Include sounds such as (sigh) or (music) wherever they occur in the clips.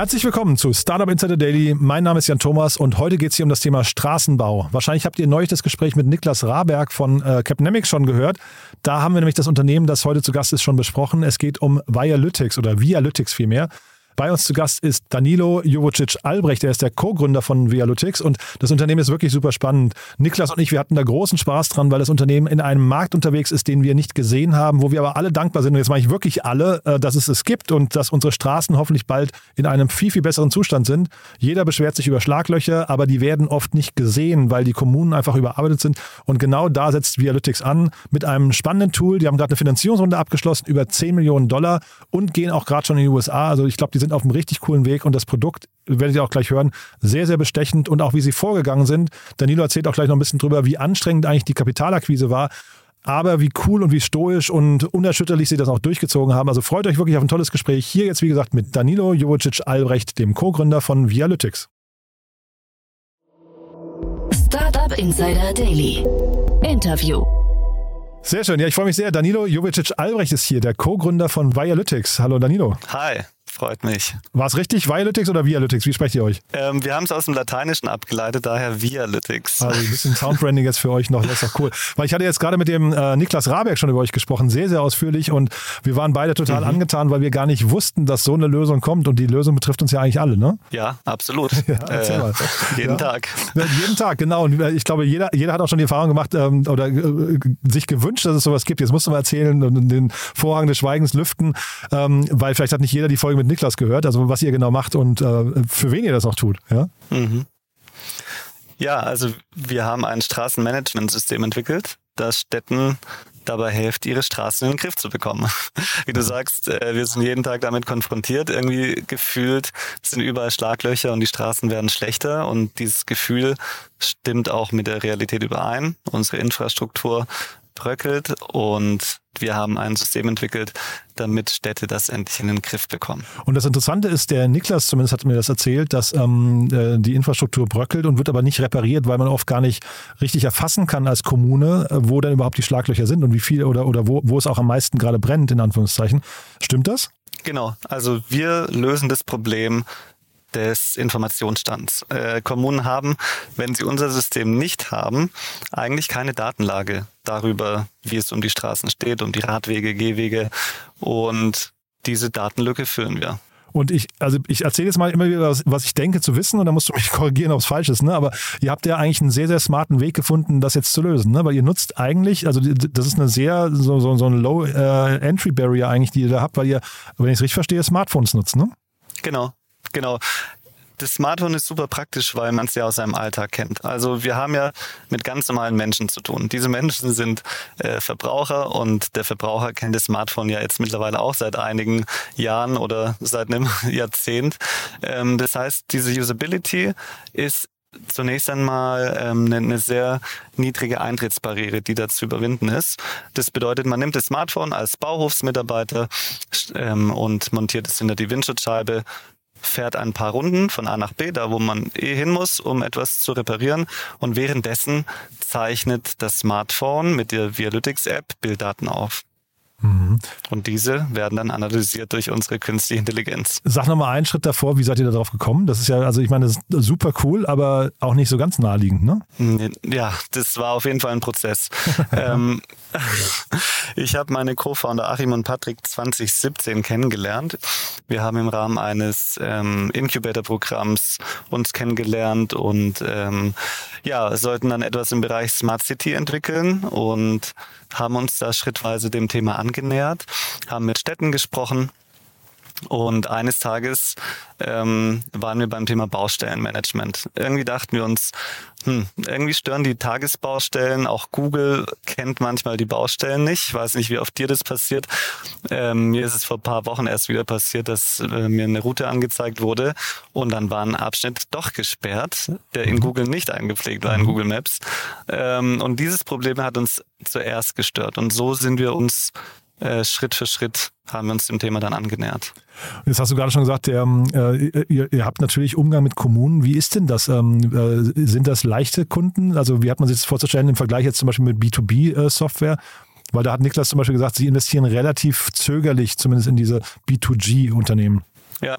Herzlich willkommen zu Startup Insider Daily. Mein Name ist Jan Thomas und heute geht es hier um das Thema Straßenbau. Wahrscheinlich habt ihr neulich das Gespräch mit Niklas Raberg von äh, Capnemics schon gehört. Da haben wir nämlich das Unternehmen, das heute zu Gast ist, schon besprochen. Es geht um Vialytics oder Vialytics vielmehr. Bei uns zu Gast ist Danilo Jovicic Albrecht, der ist der Co-Gründer von Vialutics und das Unternehmen ist wirklich super spannend. Niklas und ich, wir hatten da großen Spaß dran, weil das Unternehmen in einem Markt unterwegs ist, den wir nicht gesehen haben, wo wir aber alle dankbar sind, und jetzt meine ich wirklich alle, äh, dass es es gibt und dass unsere Straßen hoffentlich bald in einem viel, viel besseren Zustand sind. Jeder beschwert sich über Schlaglöcher, aber die werden oft nicht gesehen, weil die Kommunen einfach überarbeitet sind und genau da setzt Vialytics an mit einem spannenden Tool. Die haben gerade eine Finanzierungsrunde abgeschlossen, über 10 Millionen Dollar und gehen auch gerade schon in die USA. Also ich glaube, die sind sind auf einem richtig coolen Weg und das Produkt, werdet ihr auch gleich hören, sehr, sehr bestechend und auch wie sie vorgegangen sind. Danilo erzählt auch gleich noch ein bisschen drüber, wie anstrengend eigentlich die Kapitalakquise war. Aber wie cool und wie stoisch und unerschütterlich sie das auch durchgezogen haben. Also freut euch wirklich auf ein tolles Gespräch. Hier jetzt, wie gesagt, mit Danilo Jovicic Albrecht, dem Co-Gründer von Vialytics. Startup Insider Daily. Interview. Sehr schön. Ja, ich freue mich sehr. Danilo Jovicic Albrecht ist hier, der Co-Gründer von Vialytics. Hallo Danilo. Hi. Freut mich. War es richtig Vialytics oder Vialytics? Wie sprecht ihr euch? Ähm, wir haben es aus dem Lateinischen abgeleitet, daher Vialytics. Also ein bisschen Soundbranding jetzt für euch noch, das ist doch cool. Weil ich hatte jetzt gerade mit dem äh, Niklas Raberg schon über euch gesprochen, sehr, sehr ausführlich und wir waren beide total mhm. angetan, weil wir gar nicht wussten, dass so eine Lösung kommt und die Lösung betrifft uns ja eigentlich alle, ne? Ja, absolut. (laughs) ja, äh, mal. jeden ja. Tag. Ja, jeden Tag, genau. Und ich glaube, jeder, jeder hat auch schon die Erfahrung gemacht ähm, oder äh, sich gewünscht, dass es sowas gibt. Jetzt musst du mal erzählen und den Vorhang des Schweigens lüften, ähm, weil vielleicht hat nicht jeder die Folge mit Niklas gehört, also was ihr genau macht und äh, für wen ihr das auch tut. Ja? Mhm. ja, also wir haben ein Straßenmanagementsystem entwickelt, das Städten dabei hilft, ihre Straßen in den Griff zu bekommen. (laughs) Wie du sagst, äh, wir sind jeden Tag damit konfrontiert. Irgendwie gefühlt sind überall Schlaglöcher und die Straßen werden schlechter und dieses Gefühl stimmt auch mit der Realität überein. Unsere Infrastruktur bröckelt und wir haben ein System entwickelt, damit Städte das endlich in den Griff bekommen. Und das Interessante ist, der Niklas zumindest hat mir das erzählt, dass ähm, äh, die Infrastruktur bröckelt und wird aber nicht repariert, weil man oft gar nicht richtig erfassen kann als Kommune, äh, wo denn überhaupt die Schlaglöcher sind und wie viel oder, oder wo, wo es auch am meisten gerade brennt, in Anführungszeichen. Stimmt das? Genau, also wir lösen das Problem des Informationsstands. Äh, Kommunen haben, wenn sie unser System nicht haben, eigentlich keine Datenlage darüber, wie es um die Straßen steht, um die Radwege, Gehwege und diese Datenlücke füllen wir. Und ich, also ich erzähle jetzt mal immer wieder, was, was, ich denke zu wissen und dann musst du mich (laughs) korrigieren, ob es falsch ist. Ne? Aber ihr habt ja eigentlich einen sehr, sehr smarten Weg gefunden, das jetzt zu lösen. Ne? Weil ihr nutzt eigentlich, also das ist eine sehr, so, so, so ein Low-Entry-Barrier äh, eigentlich, die ihr da habt, weil ihr, wenn ich es richtig verstehe, Smartphones nutzt, ne? Genau. Genau. Das Smartphone ist super praktisch, weil man es ja aus seinem Alltag kennt. Also wir haben ja mit ganz normalen Menschen zu tun. Diese Menschen sind äh, Verbraucher und der Verbraucher kennt das Smartphone ja jetzt mittlerweile auch seit einigen Jahren oder seit einem (laughs) Jahrzehnt. Ähm, das heißt, diese Usability ist zunächst einmal ähm, eine, eine sehr niedrige Eintrittsbarriere, die da zu überwinden ist. Das bedeutet, man nimmt das Smartphone als Bauhofsmitarbeiter ähm, und montiert es hinter die Windschutzscheibe, fährt ein paar Runden von A nach B, da wo man eh hin muss, um etwas zu reparieren. Und währenddessen zeichnet das Smartphone mit der Vialytics-App Bilddaten auf. Mhm. Und diese werden dann analysiert durch unsere künstliche Intelligenz. Sag nochmal einen Schritt davor, wie seid ihr darauf gekommen? Das ist ja, also ich meine, das ist super cool, aber auch nicht so ganz naheliegend, ne? Ja, das war auf jeden Fall ein Prozess. (laughs) ähm, ich habe meine Co-Founder Achim und Patrick 2017 kennengelernt. Wir haben im Rahmen eines ähm, Incubator-Programms uns kennengelernt und ähm, ja, sollten dann etwas im Bereich Smart City entwickeln und haben uns da schrittweise dem Thema angenähert, haben mit Städten gesprochen und eines Tages ähm, waren wir beim Thema Baustellenmanagement. Irgendwie dachten wir uns, hm, irgendwie stören die Tagesbaustellen. Auch Google kennt manchmal die Baustellen nicht. Ich weiß nicht, wie oft dir das passiert. Ähm, mir ist es vor ein paar Wochen erst wieder passiert, dass äh, mir eine Route angezeigt wurde und dann war ein Abschnitt doch gesperrt, der in Google nicht eingepflegt war in Google Maps. Ähm, und dieses Problem hat uns zuerst gestört. Und so sind wir uns äh, Schritt für Schritt haben wir uns dem Thema dann angenähert. Jetzt hast du gerade schon gesagt, ähm, äh, ihr, ihr, habt natürlich Umgang mit Kommunen. Wie ist denn das? Ähm, äh, sind das leichte Kunden? Also wie hat man sich das vorzustellen im Vergleich jetzt zum Beispiel mit B2B-Software? Äh, Weil da hat Niklas zum Beispiel gesagt, sie investieren relativ zögerlich zumindest in diese B2G-Unternehmen. Ja,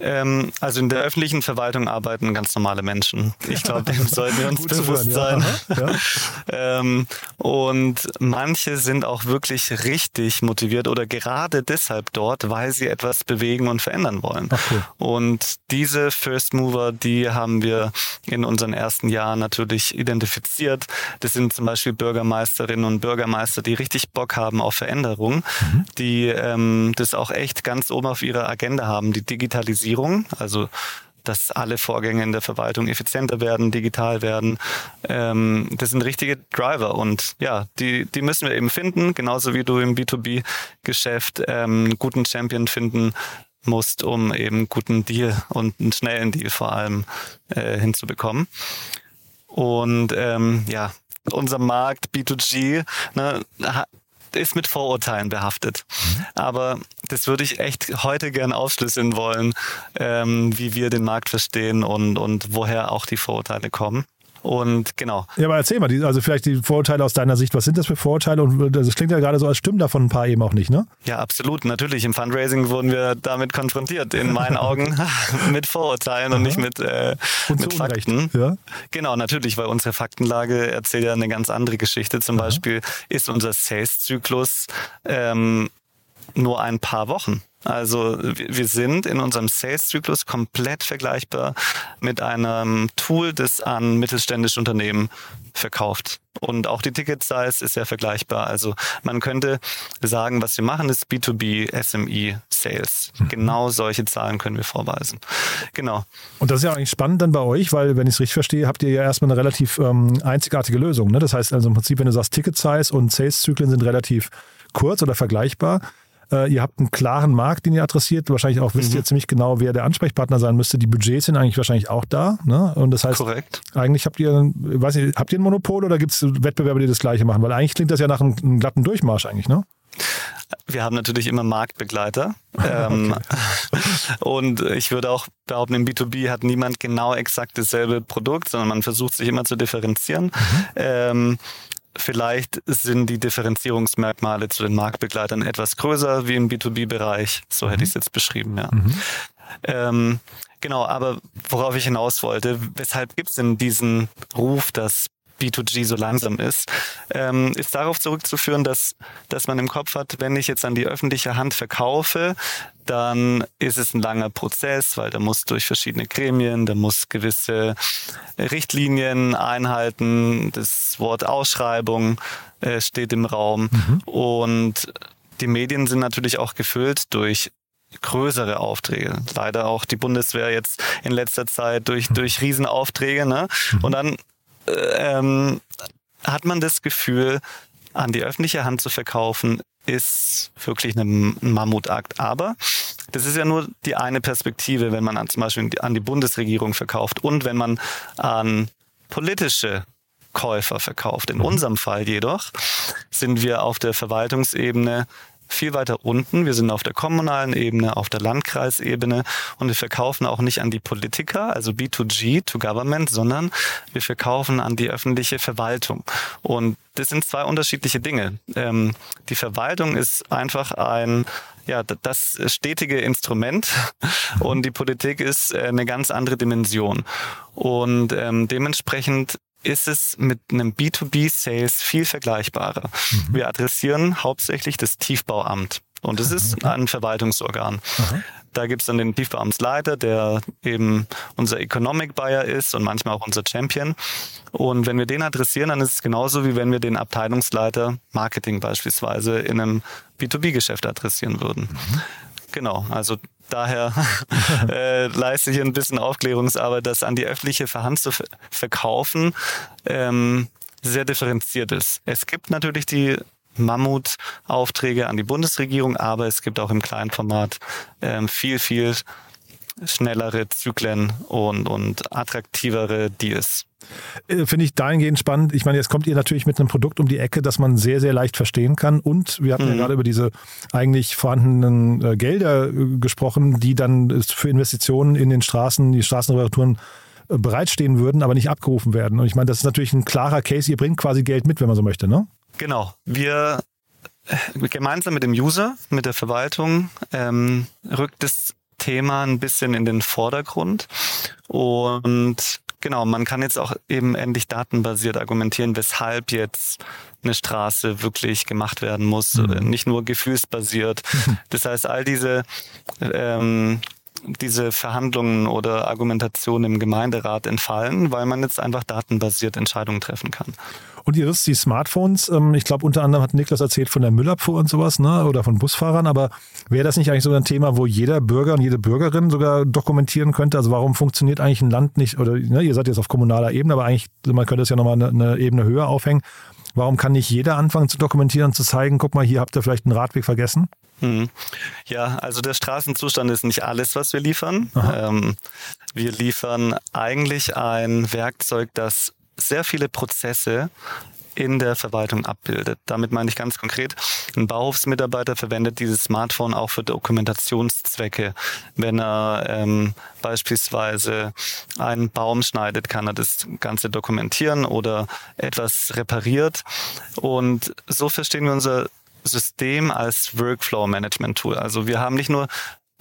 Ähm, also in der öffentlichen Verwaltung arbeiten ganz normale Menschen. Ich glaube, dem (laughs) sollten wir uns bewusst hören, ja. sein. Ja. (laughs) ähm, und manche sind auch wirklich richtig motiviert oder gerade deshalb dort, weil sie etwas bewegen und verändern wollen. Okay. Und diese First Mover, die haben wir in unseren ersten Jahren natürlich identifiziert. Das sind zum Beispiel Bürgermeisterinnen und Bürgermeister, die richtig Bock haben auf Veränderung, mhm. die ähm, das auch echt ganz oben auf ihrer Agenda haben, die Digitalisierung, also dass alle Vorgänge in der Verwaltung effizienter werden, digital werden. Ähm, das sind richtige Driver und ja, die, die müssen wir eben finden, genauso wie du im B2B-Geschäft ähm, einen guten Champion finden musst, um eben einen guten Deal und einen schnellen Deal vor allem äh, hinzubekommen. Und ähm, ja, unser Markt B2G ne, ist mit Vorurteilen behaftet. Mhm. Aber das würde ich echt heute gern aufschlüsseln wollen, ähm, wie wir den Markt verstehen und, und woher auch die Vorurteile kommen. Und genau. Ja, aber erzähl mal, also vielleicht die Vorurteile aus deiner Sicht. Was sind das für Vorurteile? Und das klingt ja gerade so, als stimmen davon ein paar eben auch nicht, ne? Ja, absolut. Natürlich. Im Fundraising wurden wir damit konfrontiert, in meinen (laughs) Augen, (laughs) mit Vorurteilen und nicht mit, äh, und mit Fakten. Ja? Genau, natürlich, weil unsere Faktenlage erzählt ja eine ganz andere Geschichte. Zum Aha. Beispiel ist unser Sales-Zyklus ähm, nur ein paar Wochen. Also wir sind in unserem Sales-Zyklus komplett vergleichbar mit einem Tool, das an mittelständische Unternehmen verkauft. Und auch die Ticket-Size ist ja vergleichbar. Also man könnte sagen, was wir machen, ist B2B SME Sales. Mhm. Genau solche Zahlen können wir vorweisen. Genau. Und das ist ja eigentlich spannend dann bei euch, weil, wenn ich es richtig verstehe, habt ihr ja erstmal eine relativ ähm, einzigartige Lösung. Ne? Das heißt also im Prinzip, wenn du sagst, Ticket-Size und Sales-Zyklen sind relativ kurz oder vergleichbar, äh, ihr habt einen klaren Markt, den ihr adressiert. Wahrscheinlich auch wisst mhm. ihr ziemlich genau, wer der Ansprechpartner sein müsste. Die Budgets sind eigentlich wahrscheinlich auch da. Ne? Und das heißt, Korrekt. eigentlich habt ihr, weiß nicht, habt ihr ein Monopol oder gibt es Wettbewerber, die das Gleiche machen? Weil eigentlich klingt das ja nach einem, einem glatten Durchmarsch eigentlich, ne? Wir haben natürlich immer Marktbegleiter. (laughs) ähm, (laughs) und ich würde auch behaupten, im B2B hat niemand genau exakt dasselbe Produkt, sondern man versucht sich immer zu differenzieren. Mhm. Ähm, Vielleicht sind die Differenzierungsmerkmale zu den Marktbegleitern etwas größer wie im B2B-Bereich. So hätte mhm. ich es jetzt beschrieben, ja. Mhm. Ähm, genau, aber worauf ich hinaus wollte, weshalb gibt es denn diesen Ruf, dass B2G so langsam ist, ähm, ist darauf zurückzuführen, dass, dass man im Kopf hat, wenn ich jetzt an die öffentliche Hand verkaufe, dann ist es ein langer Prozess, weil da muss durch verschiedene Gremien, da muss gewisse Richtlinien einhalten, das Wort Ausschreibung äh, steht im Raum mhm. und die Medien sind natürlich auch gefüllt durch größere Aufträge. Leider auch die Bundeswehr jetzt in letzter Zeit durch, durch Riesenaufträge. Ne? Mhm. Und dann ähm, hat man das Gefühl, an die öffentliche Hand zu verkaufen, ist wirklich ein Mammutakt. Aber das ist ja nur die eine Perspektive, wenn man an, zum Beispiel an die Bundesregierung verkauft und wenn man an politische Käufer verkauft. In mhm. unserem Fall jedoch sind wir auf der Verwaltungsebene viel weiter unten. Wir sind auf der kommunalen Ebene, auf der Landkreisebene und wir verkaufen auch nicht an die Politiker, also B2G, to Government, sondern wir verkaufen an die öffentliche Verwaltung. Und das sind zwei unterschiedliche Dinge. Ähm, die Verwaltung ist einfach ein ja, das stetige Instrument (laughs) und die Politik ist äh, eine ganz andere Dimension. Und ähm, dementsprechend ist es mit einem B2B-Sales viel vergleichbarer. Mhm. Wir adressieren hauptsächlich das Tiefbauamt. Und es ist ein Verwaltungsorgan. Mhm. Da gibt's dann den Tiefbauamtsleiter, der eben unser Economic Buyer ist und manchmal auch unser Champion. Und wenn wir den adressieren, dann ist es genauso, wie wenn wir den Abteilungsleiter Marketing beispielsweise in einem B2B-Geschäft adressieren würden. Mhm. Genau, also daher (laughs) äh, leiste ich ein bisschen Aufklärungsarbeit, das an die öffentliche Hand zu verkaufen ähm, sehr differenziert ist. Es gibt natürlich die Mammutaufträge an die Bundesregierung, aber es gibt auch im kleinen Format ähm, viel, viel schnellere Zyklen und, und attraktivere Deals. Äh, finde ich dahingehend spannend. Ich meine, jetzt kommt ihr natürlich mit einem Produkt um die Ecke, das man sehr, sehr leicht verstehen kann. Und wir hatten mhm. ja gerade über diese eigentlich vorhandenen äh, Gelder äh, gesprochen, die dann für Investitionen in den Straßen, die Straßenreparaturen äh, bereitstehen würden, aber nicht abgerufen werden. Und ich meine, das ist natürlich ein klarer Case. Ihr bringt quasi Geld mit, wenn man so möchte, ne? Genau. Wir gemeinsam mit dem User, mit der Verwaltung, ähm, rückt es Thema ein bisschen in den Vordergrund. Und genau, man kann jetzt auch eben endlich datenbasiert argumentieren, weshalb jetzt eine Straße wirklich gemacht werden muss, mhm. nicht nur gefühlsbasiert. (laughs) Das heißt, all diese ähm, diese Verhandlungen oder Argumentationen im Gemeinderat entfallen, weil man jetzt einfach datenbasiert Entscheidungen treffen kann. Und ihr wisst, die Smartphones, ähm, ich glaube unter anderem hat Niklas erzählt von der Müllabfuhr und sowas, ne? oder von Busfahrern, aber wäre das nicht eigentlich so ein Thema, wo jeder Bürger und jede Bürgerin sogar dokumentieren könnte? Also warum funktioniert eigentlich ein Land nicht, oder ne, ihr seid jetzt auf kommunaler Ebene, aber eigentlich, man könnte es ja nochmal eine, eine Ebene höher aufhängen. Warum kann nicht jeder anfangen zu dokumentieren und zu zeigen, guck mal, hier habt ihr vielleicht einen Radweg vergessen? Hm. Ja, also der Straßenzustand ist nicht alles, was wir liefern. Ähm, wir liefern eigentlich ein Werkzeug, das sehr viele Prozesse in der Verwaltung abbildet. Damit meine ich ganz konkret, ein Bauhofsmitarbeiter verwendet dieses Smartphone auch für Dokumentationszwecke. Wenn er ähm, beispielsweise einen Baum schneidet, kann er das Ganze dokumentieren oder etwas repariert. Und so verstehen wir unser System als Workflow-Management-Tool. Also wir haben nicht nur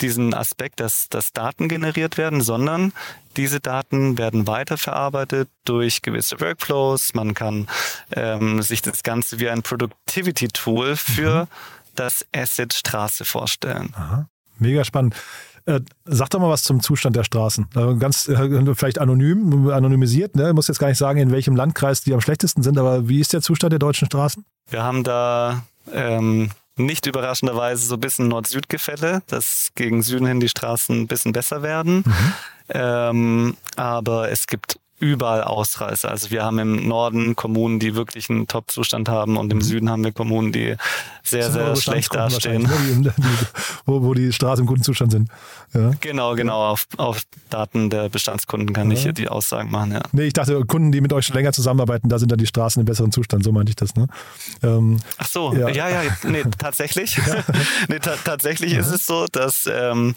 diesen Aspekt, dass, dass Daten generiert werden, sondern diese Daten werden weiterverarbeitet durch gewisse Workflows. Man kann ähm, sich das Ganze wie ein Productivity-Tool für mhm. das Asset Straße vorstellen. Aha. Mega spannend. Äh, sag doch mal was zum Zustand der Straßen. Äh, ganz äh, vielleicht anonym, anonymisiert. Ne? Ich muss jetzt gar nicht sagen, in welchem Landkreis die am schlechtesten sind, aber wie ist der Zustand der deutschen Straßen? Wir haben da ähm, nicht überraschenderweise so ein bisschen Nord-Süd-Gefälle, dass gegen Süden hin die Straßen ein bisschen besser werden. Mhm. Ähm, aber es gibt überall Ausreißer. Also wir haben im Norden Kommunen, die wirklich einen Top-Zustand haben und im mhm. Süden haben wir Kommunen, die sehr, sehr schlecht dastehen. Ne? Die, wo, wo die Straßen im guten Zustand sind. Ja. Genau, genau. Auf, auf Daten der Bestandskunden kann ja. ich hier die Aussagen machen. Ja. Nee, ich dachte, Kunden, die mit euch schon länger zusammenarbeiten, da sind dann die Straßen im besseren Zustand. So meinte ich das. Ne? Ähm, Ach so, ja, ja, ja nee, tatsächlich. (laughs) (laughs) nee, ta tatsächlich ist es so, dass ähm,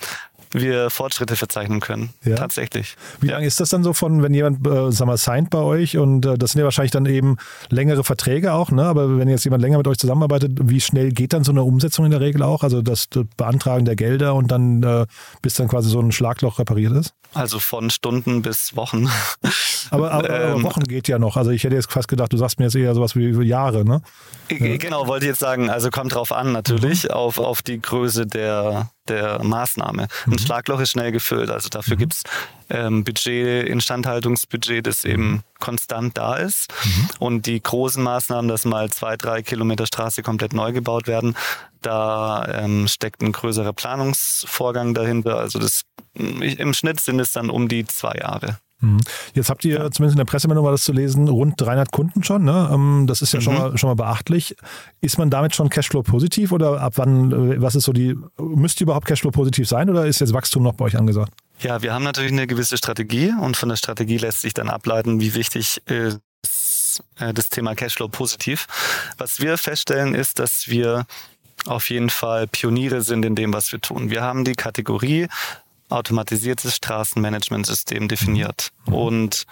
wir Fortschritte verzeichnen können. Ja. Tatsächlich. Wie ja. lange ist das dann so von, wenn jemand, äh, sag mal, signed bei euch und äh, das sind ja wahrscheinlich dann eben längere Verträge auch, ne? Aber wenn jetzt jemand länger mit euch zusammenarbeitet, wie schnell geht dann so eine Umsetzung in der Regel auch? Also das Beantragen der Gelder und dann äh, bis dann quasi so ein Schlagloch repariert ist? Also von Stunden bis Wochen. (laughs) Aber, aber, ähm, aber Wochen geht ja noch. Also ich hätte jetzt fast gedacht, du sagst mir jetzt eher sowas wie, wie Jahre, ne? Genau, wollte ich jetzt sagen. Also kommt drauf an natürlich, mhm. auf, auf die Größe der, der Maßnahme. Ein mhm. Schlagloch ist schnell gefüllt. Also dafür mhm. gibt es ähm, Budget, Instandhaltungsbudget, das eben konstant da ist. Mhm. Und die großen Maßnahmen, dass mal zwei, drei Kilometer Straße komplett neu gebaut werden, da ähm, steckt ein größerer Planungsvorgang dahinter. Also das im Schnitt sind es dann um die zwei Jahre. Mhm. Jetzt habt ihr, zumindest in der Pressemeldung war das zu lesen, rund 300 Kunden schon. Ne? Ähm, das ist ja mhm. schon, mal, schon mal beachtlich. Ist man damit schon Cashflow positiv oder ab wann, äh, was ist so die, müsste überhaupt Cashflow positiv sein oder ist jetzt Wachstum noch bei euch angesagt? Ja, wir haben natürlich eine gewisse Strategie und von der Strategie lässt sich dann ableiten, wie wichtig ist äh, das Thema Cashflow positiv. Was wir feststellen ist, dass wir auf jeden Fall Pioniere sind in dem, was wir tun. Wir haben die Kategorie automatisiertes Straßenmanagementsystem definiert. Mhm. Und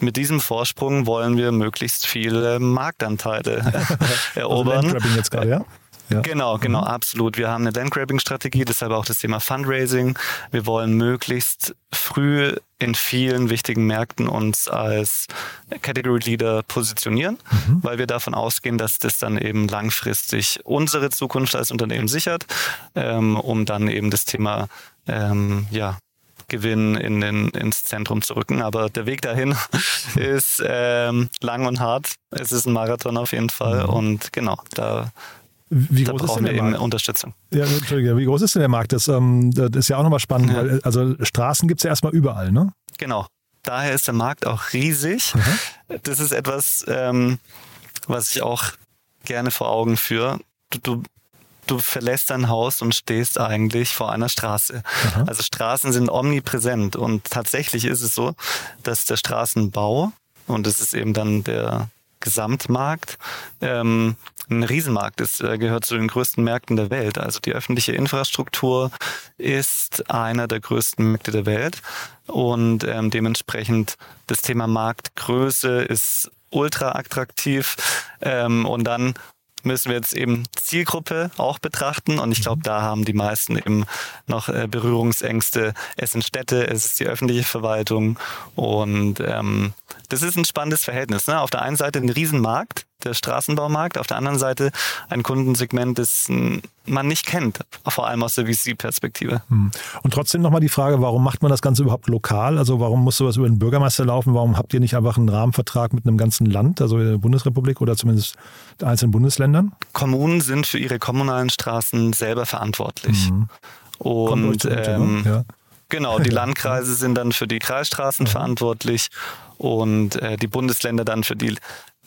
mit diesem Vorsprung wollen wir möglichst viele Marktanteile (laughs) (laughs) erobern. Also jetzt gerade, ja? Ja. Genau, genau, mhm. absolut. Wir haben eine Landgrabbing-Strategie, deshalb auch das Thema Fundraising. Wir wollen möglichst früh in vielen wichtigen Märkten uns als Category Leader positionieren, mhm. weil wir davon ausgehen, dass das dann eben langfristig unsere Zukunft als Unternehmen sichert, ähm, um dann eben das Thema ähm, ja, Gewinn in den, ins Zentrum zu rücken. Aber der Weg dahin (laughs) ist ähm, lang und hart. Es ist ein Marathon auf jeden Fall. Mhm. Und genau, da wie groß da brauchen ist denn wir eben Unterstützung. Ja, Entschuldige, wie groß ist denn der Markt? Das, ähm, das ist ja auch nochmal spannend, ja. weil also Straßen gibt es ja erstmal überall, ne? Genau. Daher ist der Markt auch riesig. Mhm. Das ist etwas, ähm, was ich auch gerne vor Augen führe. Du, du, du verlässt dein Haus und stehst eigentlich vor einer Straße. Mhm. Also Straßen sind omnipräsent und tatsächlich ist es so, dass der Straßenbau, und das ist eben dann der Gesamtmarkt, ähm, ein Riesenmarkt ist, äh, gehört zu den größten Märkten der Welt. Also die öffentliche Infrastruktur ist einer der größten Märkte der Welt und ähm, dementsprechend das Thema Marktgröße ist ultra attraktiv ähm, und dann müssen wir jetzt eben Zielgruppe auch betrachten. Und ich glaube, mhm. da haben die meisten eben noch äh, Berührungsängste. Es sind Städte, es ist die öffentliche Verwaltung. Und ähm, das ist ein spannendes Verhältnis. Ne? Auf der einen Seite ein Riesenmarkt, der Straßenbaumarkt, auf der anderen Seite ein Kundensegment, das man nicht kennt, vor allem aus der VC-Perspektive. Hm. Und trotzdem nochmal die Frage, warum macht man das Ganze überhaupt lokal? Also warum muss sowas über den Bürgermeister laufen? Warum habt ihr nicht einfach einen Rahmenvertrag mit einem ganzen Land, also der Bundesrepublik oder zumindest einzelnen Bundesländern? Kommunen sind für ihre kommunalen Straßen selber verantwortlich. Mhm. Und ähm, ja. Genau, die (laughs) Landkreise sind dann für die Kreisstraßen mhm. verantwortlich und äh, die Bundesländer dann für die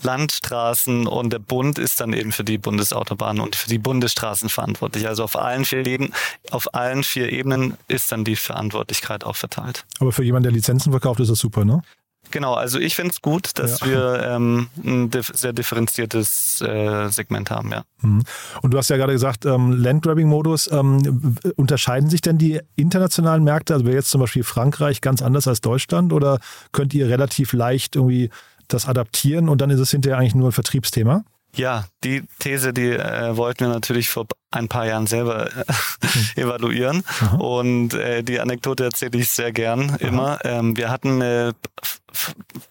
Landstraßen und der Bund ist dann eben für die Bundesautobahnen und für die Bundesstraßen verantwortlich. Also auf allen vier Ebenen, auf allen vier Ebenen ist dann die Verantwortlichkeit auch verteilt. Aber für jemanden, der Lizenzen verkauft, ist das super, ne? Genau, also ich finde es gut, dass ja. wir ähm, ein sehr differenziertes äh, Segment haben, ja. Mhm. Und du hast ja gerade gesagt, ähm, Landgrabbing-Modus. Ähm, unterscheiden sich denn die internationalen Märkte, also jetzt zum Beispiel Frankreich ganz anders als Deutschland oder könnt ihr relativ leicht irgendwie das adaptieren und dann ist es hinterher eigentlich nur ein Vertriebsthema? Ja, die These, die äh, wollten wir natürlich vor ein paar Jahren selber äh, evaluieren. Aha. Und äh, die Anekdote erzähle ich sehr gern Aha. immer. Ähm, wir hatten eine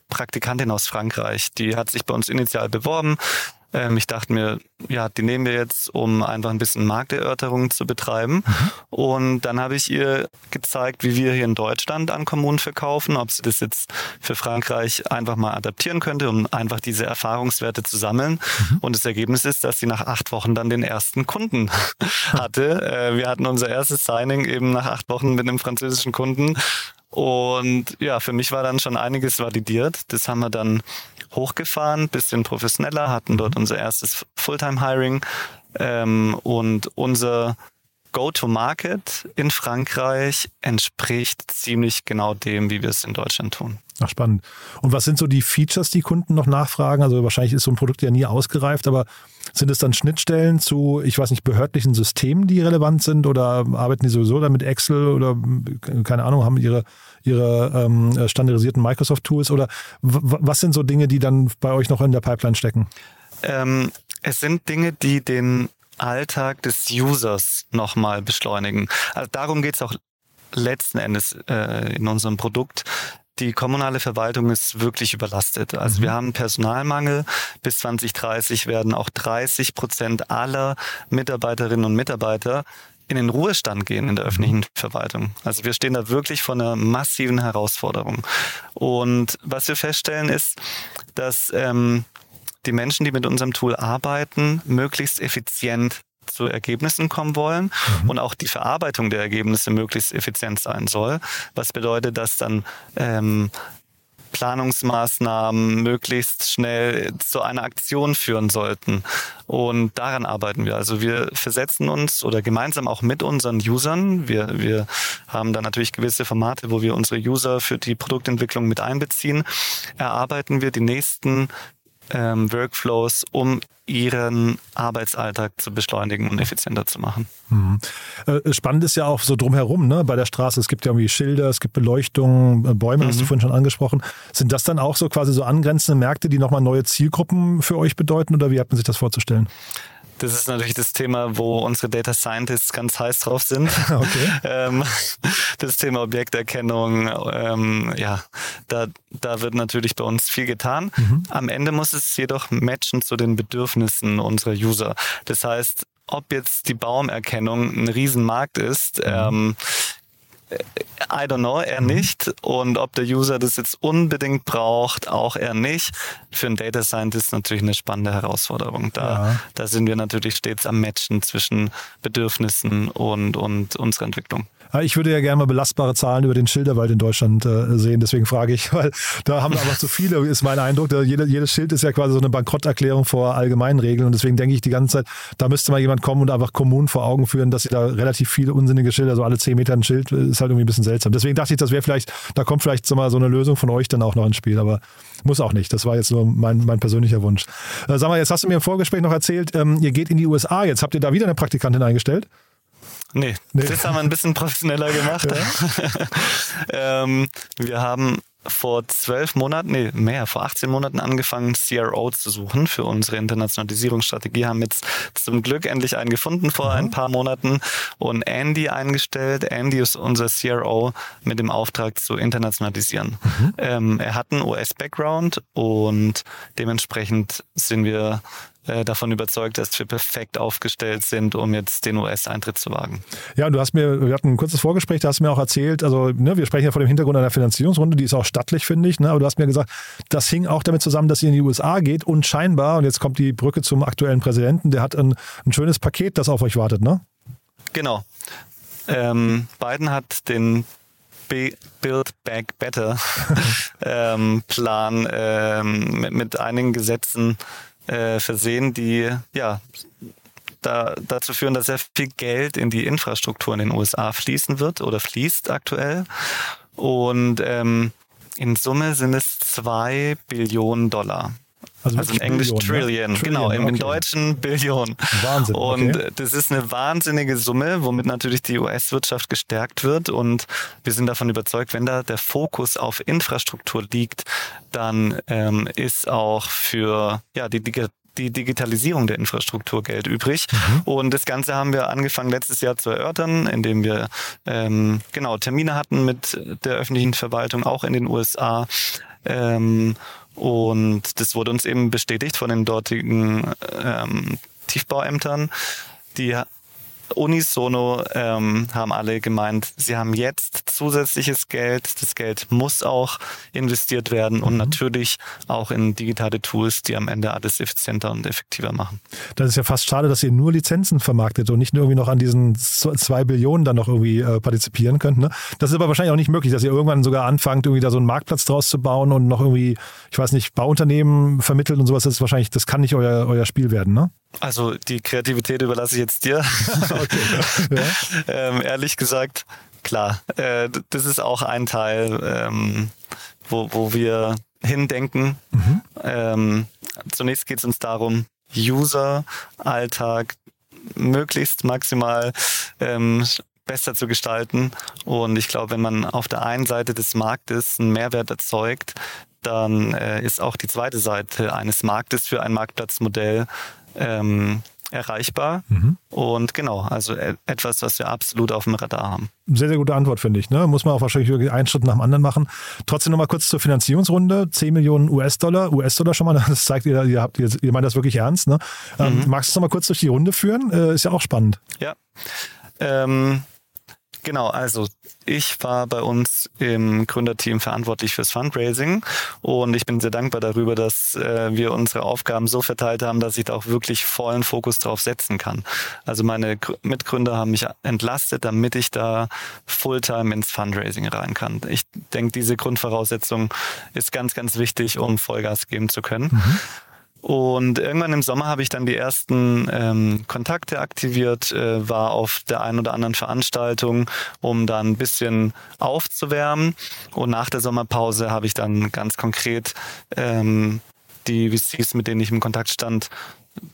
Praktikantin aus Frankreich, die hat sich bei uns initial beworben, ähm, ich dachte mir, ja, die nehmen wir jetzt, um einfach ein bisschen Markterörterung zu betreiben. Mhm. Und dann habe ich ihr gezeigt, wie wir hier in Deutschland an Kommunen verkaufen, ob sie das jetzt für Frankreich einfach mal adaptieren könnte, um einfach diese Erfahrungswerte zu sammeln. Mhm. Und das Ergebnis ist, dass sie nach acht Wochen dann den ersten Kunden (laughs) hatte. Äh, wir hatten unser erstes Signing eben nach acht Wochen mit einem französischen Kunden. Und ja, für mich war dann schon einiges validiert. Das haben wir dann hochgefahren, bisschen professioneller, hatten dort unser erstes Fulltime-Hiring ähm, und unser Go-to-Market in Frankreich entspricht ziemlich genau dem, wie wir es in Deutschland tun. Ach, spannend. Und was sind so die Features, die Kunden noch nachfragen? Also wahrscheinlich ist so ein Produkt ja nie ausgereift, aber sind es dann Schnittstellen zu, ich weiß nicht, behördlichen Systemen, die relevant sind oder arbeiten die sowieso dann mit Excel oder keine Ahnung, haben ihre ihre ähm, standardisierten Microsoft-Tools oder was sind so Dinge, die dann bei euch noch in der Pipeline stecken? Ähm, es sind Dinge, die den Alltag des Users nochmal beschleunigen. Also darum geht es auch letzten Endes äh, in unserem Produkt. Die kommunale Verwaltung ist wirklich überlastet. Also mhm. wir haben Personalmangel. Bis 2030 werden auch 30 Prozent aller Mitarbeiterinnen und Mitarbeiter in den Ruhestand gehen in der öffentlichen Verwaltung. Also wir stehen da wirklich vor einer massiven Herausforderung. Und was wir feststellen ist, dass ähm, die Menschen, die mit unserem Tool arbeiten, möglichst effizient zu Ergebnissen kommen wollen mhm. und auch die Verarbeitung der Ergebnisse möglichst effizient sein soll. Was bedeutet, dass dann ähm, Planungsmaßnahmen möglichst schnell zu einer Aktion führen sollten. Und daran arbeiten wir. Also wir versetzen uns oder gemeinsam auch mit unseren Usern. Wir, wir haben da natürlich gewisse Formate, wo wir unsere User für die Produktentwicklung mit einbeziehen. Erarbeiten wir die nächsten ähm, Workflows, um ihren Arbeitsalltag zu beschleunigen und effizienter zu machen. Mhm. Äh, spannend ist ja auch so drumherum, ne? Bei der Straße, es gibt ja irgendwie Schilder, es gibt Beleuchtung, äh, Bäume, mhm. hast du mhm. vorhin schon angesprochen. Sind das dann auch so quasi so angrenzende Märkte, die nochmal neue Zielgruppen für euch bedeuten oder wie hat man sich das vorzustellen? Das ist natürlich das Thema, wo unsere Data Scientists ganz heiß drauf sind. (laughs) Okay. (laughs) ähm, das Thema Objekterkennung, ähm, ja, da, da wird natürlich bei uns viel getan. Mhm. Am Ende muss es jedoch matchen zu den Bedürfnissen unserer User. Das heißt, ob jetzt die Baumerkennung ein Riesenmarkt ist, mhm. ähm, I don't know, er nicht. Und ob der User das jetzt unbedingt braucht, auch er nicht. Für einen Data Scientist natürlich eine spannende Herausforderung. Da, ja. da sind wir natürlich stets am Matchen zwischen Bedürfnissen und, und unserer Entwicklung. Ich würde ja gerne mal belastbare Zahlen über den Schilderwald in Deutschland äh, sehen, deswegen frage ich, (laughs) weil da haben wir einfach zu viele, ist mein Eindruck. Jede, jedes Schild ist ja quasi so eine Bankrotterklärung vor allgemeinen Regeln und deswegen denke ich die ganze Zeit, da müsste mal jemand kommen und einfach Kommunen vor Augen führen, dass sie da relativ viele unsinnige Schilder, so alle zehn Meter ein Schild, ist halt irgendwie ein bisschen seltsam. Deswegen dachte ich, das wäre vielleicht, da kommt vielleicht so mal so eine Lösung von euch dann auch noch ins Spiel, aber muss auch nicht. Das war jetzt nur mein, mein persönlicher Wunsch. Äh, sag mal, jetzt hast du mir im Vorgespräch noch erzählt, ähm, ihr geht in die USA. Jetzt habt ihr da wieder eine Praktikantin eingestellt? Nee, nee, das haben wir ein bisschen professioneller gemacht. Ja. (laughs) ähm, wir haben vor zwölf Monaten, nee, mehr, vor 18 Monaten angefangen, CRO zu suchen für unsere Internationalisierungsstrategie. Haben jetzt zum Glück endlich einen gefunden vor mhm. ein paar Monaten und Andy eingestellt. Andy ist unser CRO mit dem Auftrag zu internationalisieren. Mhm. Ähm, er hat einen US-Background und dementsprechend sind wir äh, davon überzeugt, dass wir perfekt aufgestellt sind, um jetzt den US-Eintritt zu wagen. Ja, und du hast mir, wir hatten ein kurzes Vorgespräch, da hast du mir auch erzählt, also ne, wir sprechen ja vor dem Hintergrund einer Finanzierungsrunde, die ist auch stattlich, finde ich, ne, aber du hast mir gesagt, das hing auch damit zusammen, dass ihr in die USA geht und scheinbar, und jetzt kommt die Brücke zum aktuellen Präsidenten, der hat ein, ein schönes Paket, das auf euch wartet, ne? Genau. Ähm, Biden hat den Build Back Better (laughs) ähm, Plan ähm, mit, mit einigen Gesetzen äh, versehen, die ja da, dazu führen, dass sehr viel Geld in die Infrastruktur in den USA fließen wird oder fließt aktuell. Und ähm, in Summe sind es zwei Billionen Dollar. Also, also in Englisch Trillion, ne? genau, im, okay. Deutschen Billion. Wahnsinn. Und okay. das ist eine wahnsinnige Summe, womit natürlich die US-Wirtschaft gestärkt wird. Und wir sind davon überzeugt, wenn da der Fokus auf Infrastruktur liegt, dann ähm, ist auch für ja, die, die die Digitalisierung der Infrastruktur Geld übrig. Mhm. Und das Ganze haben wir angefangen letztes Jahr zu erörtern, indem wir ähm, genau Termine hatten mit der öffentlichen Verwaltung, auch in den USA. Ähm, und das wurde uns eben bestätigt von den dortigen ähm, Tiefbauämtern. Die unisono ähm, haben alle gemeint, sie haben jetzt zusätzliches Geld. Das Geld muss auch investiert werden und mhm. natürlich auch in digitale Tools, die am Ende alles effizienter und effektiver machen. Das ist ja fast schade, dass ihr nur Lizenzen vermarktet und nicht nur irgendwie noch an diesen zwei Billionen dann noch irgendwie äh, partizipieren könnt. Ne? Das ist aber wahrscheinlich auch nicht möglich, dass ihr irgendwann sogar anfangt, irgendwie da so einen Marktplatz draus zu bauen und noch irgendwie, ich weiß nicht, Bauunternehmen vermittelt und sowas. Das ist wahrscheinlich, das kann nicht euer, euer Spiel werden, ne? Also die Kreativität überlasse ich jetzt dir. (laughs) ja. ähm, ehrlich gesagt, klar, äh, das ist auch ein Teil, ähm, wo, wo wir hindenken. Mhm. Ähm, zunächst geht es uns darum, User-Alltag möglichst maximal ähm, besser zu gestalten. Und ich glaube, wenn man auf der einen Seite des Marktes einen Mehrwert erzeugt, dann äh, ist auch die zweite Seite eines Marktes für ein Marktplatzmodell ähm, erreichbar. Mhm. Und genau, also e-, etwas, was wir absolut auf dem Radar haben. Sehr, sehr gute Antwort, finde ich. Ne? Muss man auch wahrscheinlich wirklich einen Schritt nach dem anderen machen. Trotzdem nochmal kurz zur Finanzierungsrunde. 10 Millionen US-Dollar. US-Dollar schon mal, (laughs) das zeigt ihr, ihr, habt, ihr, ihr meint das wirklich ernst. Ne? Ähm, mhm. magst du es nochmal kurz durch die Runde führen? Äh, ist ja auch spannend. Ja. Ähm, Genau, also ich war bei uns im Gründerteam verantwortlich fürs Fundraising und ich bin sehr dankbar darüber, dass äh, wir unsere Aufgaben so verteilt haben, dass ich da auch wirklich vollen Fokus drauf setzen kann. Also meine Mitgründer haben mich entlastet, damit ich da Fulltime ins Fundraising rein kann. Ich denke, diese Grundvoraussetzung ist ganz, ganz wichtig, um Vollgas geben zu können. Mhm. Und irgendwann im Sommer habe ich dann die ersten ähm, Kontakte aktiviert, äh, war auf der einen oder anderen Veranstaltung, um dann ein bisschen aufzuwärmen. Und nach der Sommerpause habe ich dann ganz konkret ähm, die VCs, mit denen ich im Kontakt stand,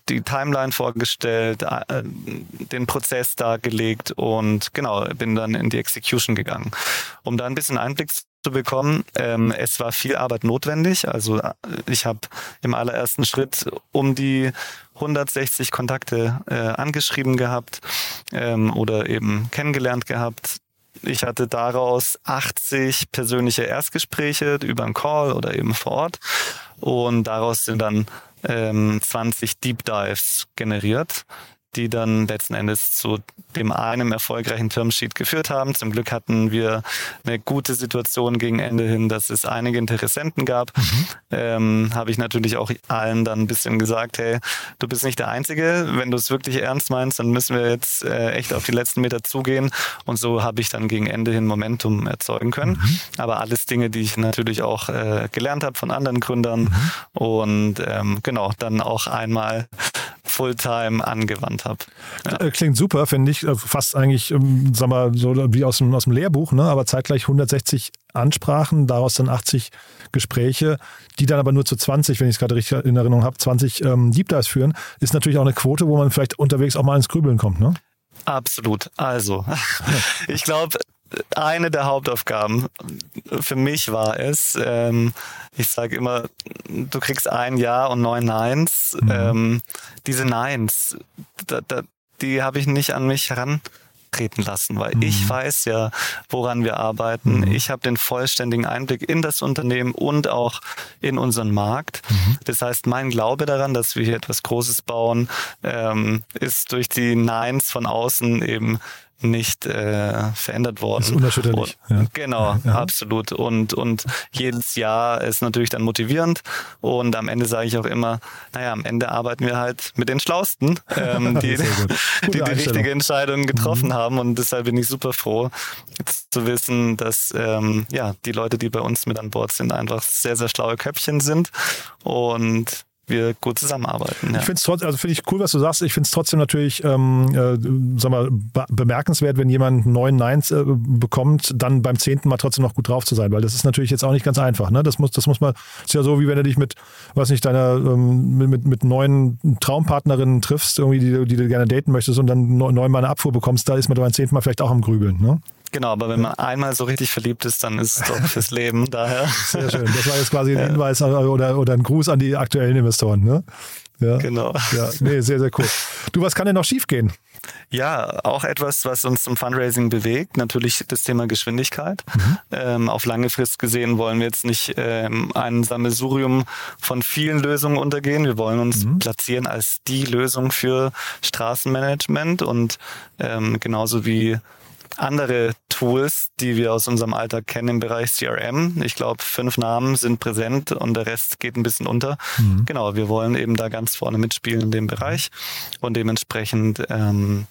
die Timeline vorgestellt, äh, den Prozess dargelegt und genau, bin dann in die Execution gegangen. Um da ein bisschen Einblick zu bekommen. Ähm, es war viel Arbeit notwendig. Also äh, ich habe im allerersten Schritt um die 160 Kontakte äh, angeschrieben gehabt ähm, oder eben kennengelernt gehabt. Ich hatte daraus 80 persönliche Erstgespräche über einen Call oder eben vor Ort und daraus sind dann ähm, 20 Deep Dives generiert die dann letzten Endes zu dem einen erfolgreichen Termsheet geführt haben. Zum Glück hatten wir eine gute Situation gegen Ende hin, dass es einige Interessenten gab. Mhm. Ähm, Habe ich natürlich auch allen dann ein bisschen gesagt, hey, du bist nicht der Einzige. Wenn du es wirklich ernst meinst, dann müssen wir jetzt äh, echt auf die letzten Meter zugehen. Und so habe ich dann gegen Ende hin Momentum erzeugen können. Mhm. Aber alles Dinge, die ich natürlich auch äh, gelernt habe von anderen Gründern. Mhm. Und ähm, genau, dann auch einmal Fulltime angewandt habe. Ja. Äh, klingt super, finde ich. Äh, fast eigentlich, ähm, sag mal, so wie aus dem, aus dem Lehrbuch, ne? aber zeitgleich 160 Ansprachen, daraus dann 80 Gespräche, die dann aber nur zu 20, wenn ich es gerade richtig in Erinnerung habe, 20 ähm, Deep Dives führen, ist natürlich auch eine Quote, wo man vielleicht unterwegs auch mal ins Grübeln kommt, ne? Absolut. Also, (laughs) ich glaube, eine der Hauptaufgaben für mich war es, ähm, ich sage immer, du kriegst ein Ja und neun Neins. Mhm. Ähm, diese Neins, da, da, die habe ich nicht an mich heran treten lassen, weil mhm. ich weiß ja, woran wir arbeiten. Mhm. Ich habe den vollständigen Einblick in das Unternehmen und auch in unseren Markt. Mhm. Das heißt, mein Glaube daran, dass wir hier etwas Großes bauen, ähm, ist durch die Neins von außen eben nicht äh, verändert worden. Das ist unerschütterlich. Und, ja. Genau, ja. absolut. Und, und jedes Jahr ist natürlich dann motivierend. Und am Ende sage ich auch immer, naja, am Ende arbeiten wir halt mit den Schlausten, ähm, (laughs) die, die, die richtige Entscheidung getroffen mhm. haben. Und deshalb bin ich super froh, jetzt zu wissen, dass ähm, ja, die Leute, die bei uns mit an Bord sind, einfach sehr, sehr schlaue Köpfchen sind. Und wir gut zusammenarbeiten. Ja. Ich finde es trotzdem, also finde ich cool, was du sagst. Ich finde es trotzdem natürlich, ähm, äh, sag mal, be bemerkenswert, wenn jemand neun Neins äh, bekommt, dann beim zehnten Mal trotzdem noch gut drauf zu sein, weil das ist natürlich jetzt auch nicht ganz einfach. Ne? Das muss, das muss man, ist ja so, wie wenn du dich mit, was nicht, deiner, ähm, mit, mit neuen Traumpartnerinnen triffst, irgendwie, die, die du gerne daten möchtest und dann neunmal eine Abfuhr bekommst, da ist man beim zehnten Mal vielleicht auch am Grübeln. Ne? Genau, aber wenn man einmal so richtig verliebt ist, dann ist es doch fürs (laughs) Leben. Daher. Sehr schön. Das war jetzt quasi ein Hinweis oder, oder ein Gruß an die aktuellen Investoren. Ne? Ja. Genau. Ja, nee, sehr, sehr cool. Du, was kann denn noch schiefgehen? Ja, auch etwas, was uns zum Fundraising bewegt. Natürlich das Thema Geschwindigkeit. Mhm. Ähm, auf lange Frist gesehen wollen wir jetzt nicht ähm, ein Sammelsurium von vielen Lösungen untergehen. Wir wollen uns mhm. platzieren als die Lösung für Straßenmanagement und ähm, genauso wie andere Tools, die wir aus unserem Alltag kennen im Bereich CRM. Ich glaube, fünf Namen sind präsent und der Rest geht ein bisschen unter. Mhm. Genau, wir wollen eben da ganz vorne mitspielen in dem Bereich und dementsprechend ähm,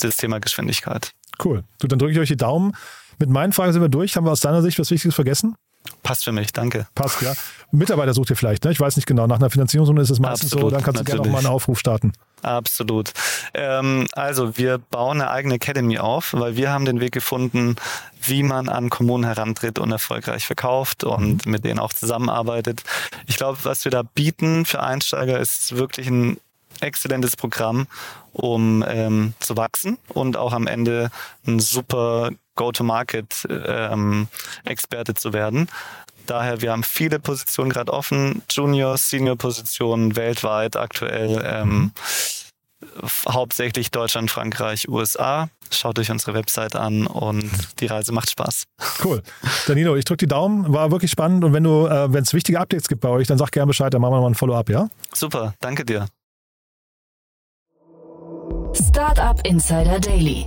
das Thema Geschwindigkeit. Cool. Du, dann drücke ich euch die Daumen. Mit meinen Fragen sind wir durch. Haben wir aus deiner Sicht was Wichtiges vergessen? Passt für mich, danke. Passt, ja. Mitarbeiter sucht ihr vielleicht, ne? Ich weiß nicht genau. Nach einer Finanzierungsrunde ist es meistens Absolut, so, dann kannst du gerne noch mal einen Aufruf starten. Absolut. Ähm, also wir bauen eine eigene Academy auf, weil wir haben den Weg gefunden, wie man an Kommunen herantritt und erfolgreich verkauft und mhm. mit denen auch zusammenarbeitet. Ich glaube, was wir da bieten für Einsteiger ist wirklich ein exzellentes Programm, um ähm, zu wachsen und auch am Ende ein super Go-to-Market-Experte ähm, zu werden. Daher, wir haben viele Positionen gerade offen, Junior, Senior-Positionen weltweit aktuell. Ähm, hauptsächlich Deutschland, Frankreich, USA. Schaut euch unsere Website an und die Reise macht Spaß. Cool. Danilo, ich drücke die Daumen, war wirklich spannend und wenn du, äh, wenn es wichtige Updates gibt bei euch, dann sag gerne Bescheid, dann machen wir mal ein Follow-up, ja? Super, danke dir. Startup Insider Daily,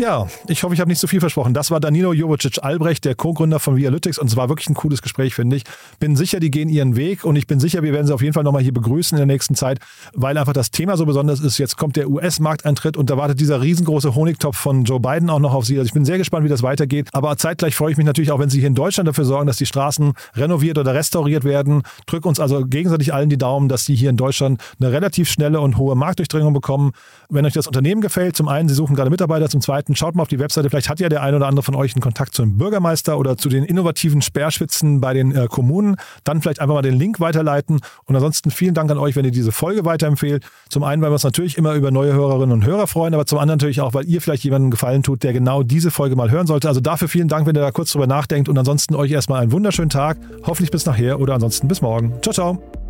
Ja, ich hoffe, ich habe nicht zu so viel versprochen. Das war Danilo Jovicic Albrecht, der Co-Gründer von Vialytics und es war wirklich ein cooles Gespräch, finde ich. Bin sicher, die gehen ihren Weg und ich bin sicher, wir werden sie auf jeden Fall nochmal hier begrüßen in der nächsten Zeit, weil einfach das Thema so besonders ist. Jetzt kommt der US-Markteintritt und da wartet dieser riesengroße Honigtopf von Joe Biden auch noch auf Sie. Also ich bin sehr gespannt, wie das weitergeht. Aber zeitgleich freue ich mich natürlich auch, wenn Sie hier in Deutschland dafür sorgen, dass die Straßen renoviert oder restauriert werden. Drück uns also gegenseitig allen die Daumen, dass Sie hier in Deutschland eine relativ schnelle und hohe Marktdurchdringung bekommen. Wenn euch das Unternehmen gefällt, zum einen, Sie suchen gerade Mitarbeiter, zum zweiten, schaut mal auf die Webseite. Vielleicht hat ja der ein oder andere von euch einen Kontakt zum Bürgermeister oder zu den innovativen Sperrschwitzen bei den äh, Kommunen. Dann vielleicht einfach mal den Link weiterleiten. Und ansonsten vielen Dank an euch, wenn ihr diese Folge weiterempfehlt. Zum einen, weil wir uns natürlich immer über neue Hörerinnen und Hörer freuen, aber zum anderen natürlich auch, weil ihr vielleicht jemanden Gefallen tut, der genau diese Folge mal hören sollte. Also dafür vielen Dank, wenn ihr da kurz drüber nachdenkt. Und ansonsten euch erstmal einen wunderschönen Tag. Hoffentlich bis nachher oder ansonsten bis morgen. Ciao, ciao.